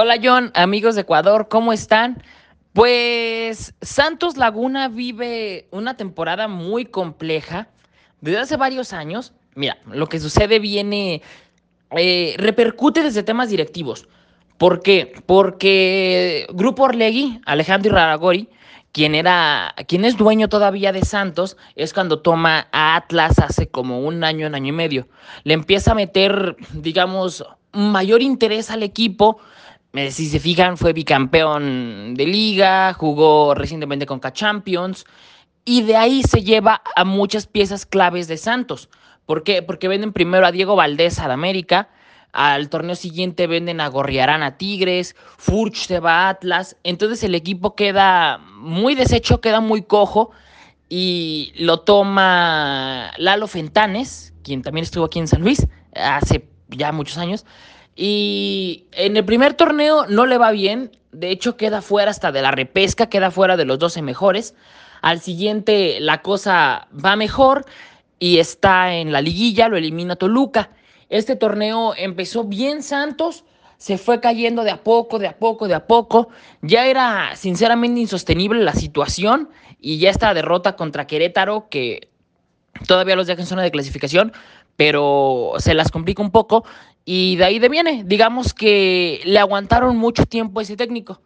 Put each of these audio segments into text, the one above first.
Hola John, amigos de Ecuador, ¿cómo están? Pues Santos Laguna vive una temporada muy compleja desde hace varios años. Mira, lo que sucede viene, eh, repercute desde temas directivos. ¿Por qué? Porque Grupo Orlegui, Alejandro Iraragori, quien era, quien es dueño todavía de Santos, es cuando toma a Atlas hace como un año, un año y medio. Le empieza a meter, digamos, mayor interés al equipo si se fijan, fue bicampeón de liga, jugó recientemente con K-Champions y de ahí se lleva a muchas piezas claves de Santos. ¿Por qué? Porque venden primero a Diego Valdés al América, al torneo siguiente venden a Gorriarán a Tigres, Furch se va a Atlas, entonces el equipo queda muy deshecho, queda muy cojo y lo toma Lalo Fentanes, quien también estuvo aquí en San Luis hace ya muchos años, y en el primer torneo no le va bien, de hecho queda fuera hasta de la repesca, queda fuera de los 12 mejores. Al siguiente la cosa va mejor y está en la liguilla, lo elimina Toluca. Este torneo empezó bien Santos, se fue cayendo de a poco, de a poco, de a poco. Ya era sinceramente insostenible la situación y ya esta derrota contra Querétaro que todavía los deja en zona de clasificación, pero se las complica un poco y de ahí de viene. Digamos que le aguantaron mucho tiempo a ese técnico.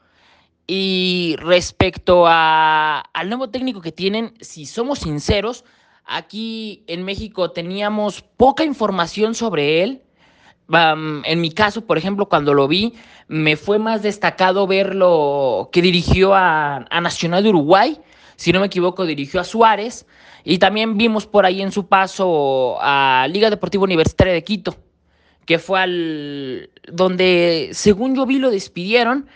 Y respecto a, al nuevo técnico que tienen, si somos sinceros, aquí en México teníamos poca información sobre él. en mi caso, por ejemplo, cuando lo vi, me fue más destacado verlo que dirigió a, a Nacional de Uruguay. Si no me equivoco, dirigió a Suárez. Y también vimos por ahí en su paso a Liga Deportiva Universitaria de Quito que fue al donde, según yo vi, lo despidieron.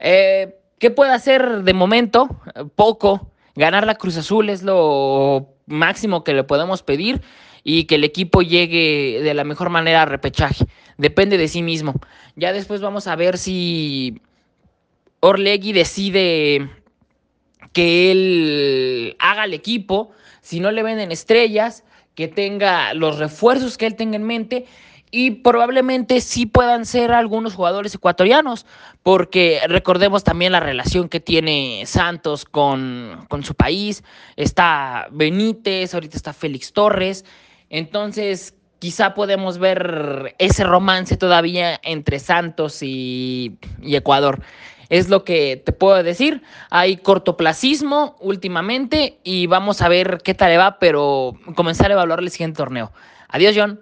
Eh, ¿Qué puede hacer de momento? Poco. Ganar la Cruz Azul es lo máximo que le podemos pedir y que el equipo llegue de la mejor manera a repechaje. Depende de sí mismo. Ya después vamos a ver si Orlegui decide que él haga el equipo, si no le venden estrellas, que tenga los refuerzos que él tenga en mente y probablemente sí puedan ser algunos jugadores ecuatorianos, porque recordemos también la relación que tiene Santos con, con su país, está Benítez, ahorita está Félix Torres, entonces quizá podemos ver ese romance todavía entre Santos y, y Ecuador. Es lo que te puedo decir. Hay cortoplacismo últimamente y vamos a ver qué tal le va, pero comenzar a evaluar el siguiente torneo. Adiós, John.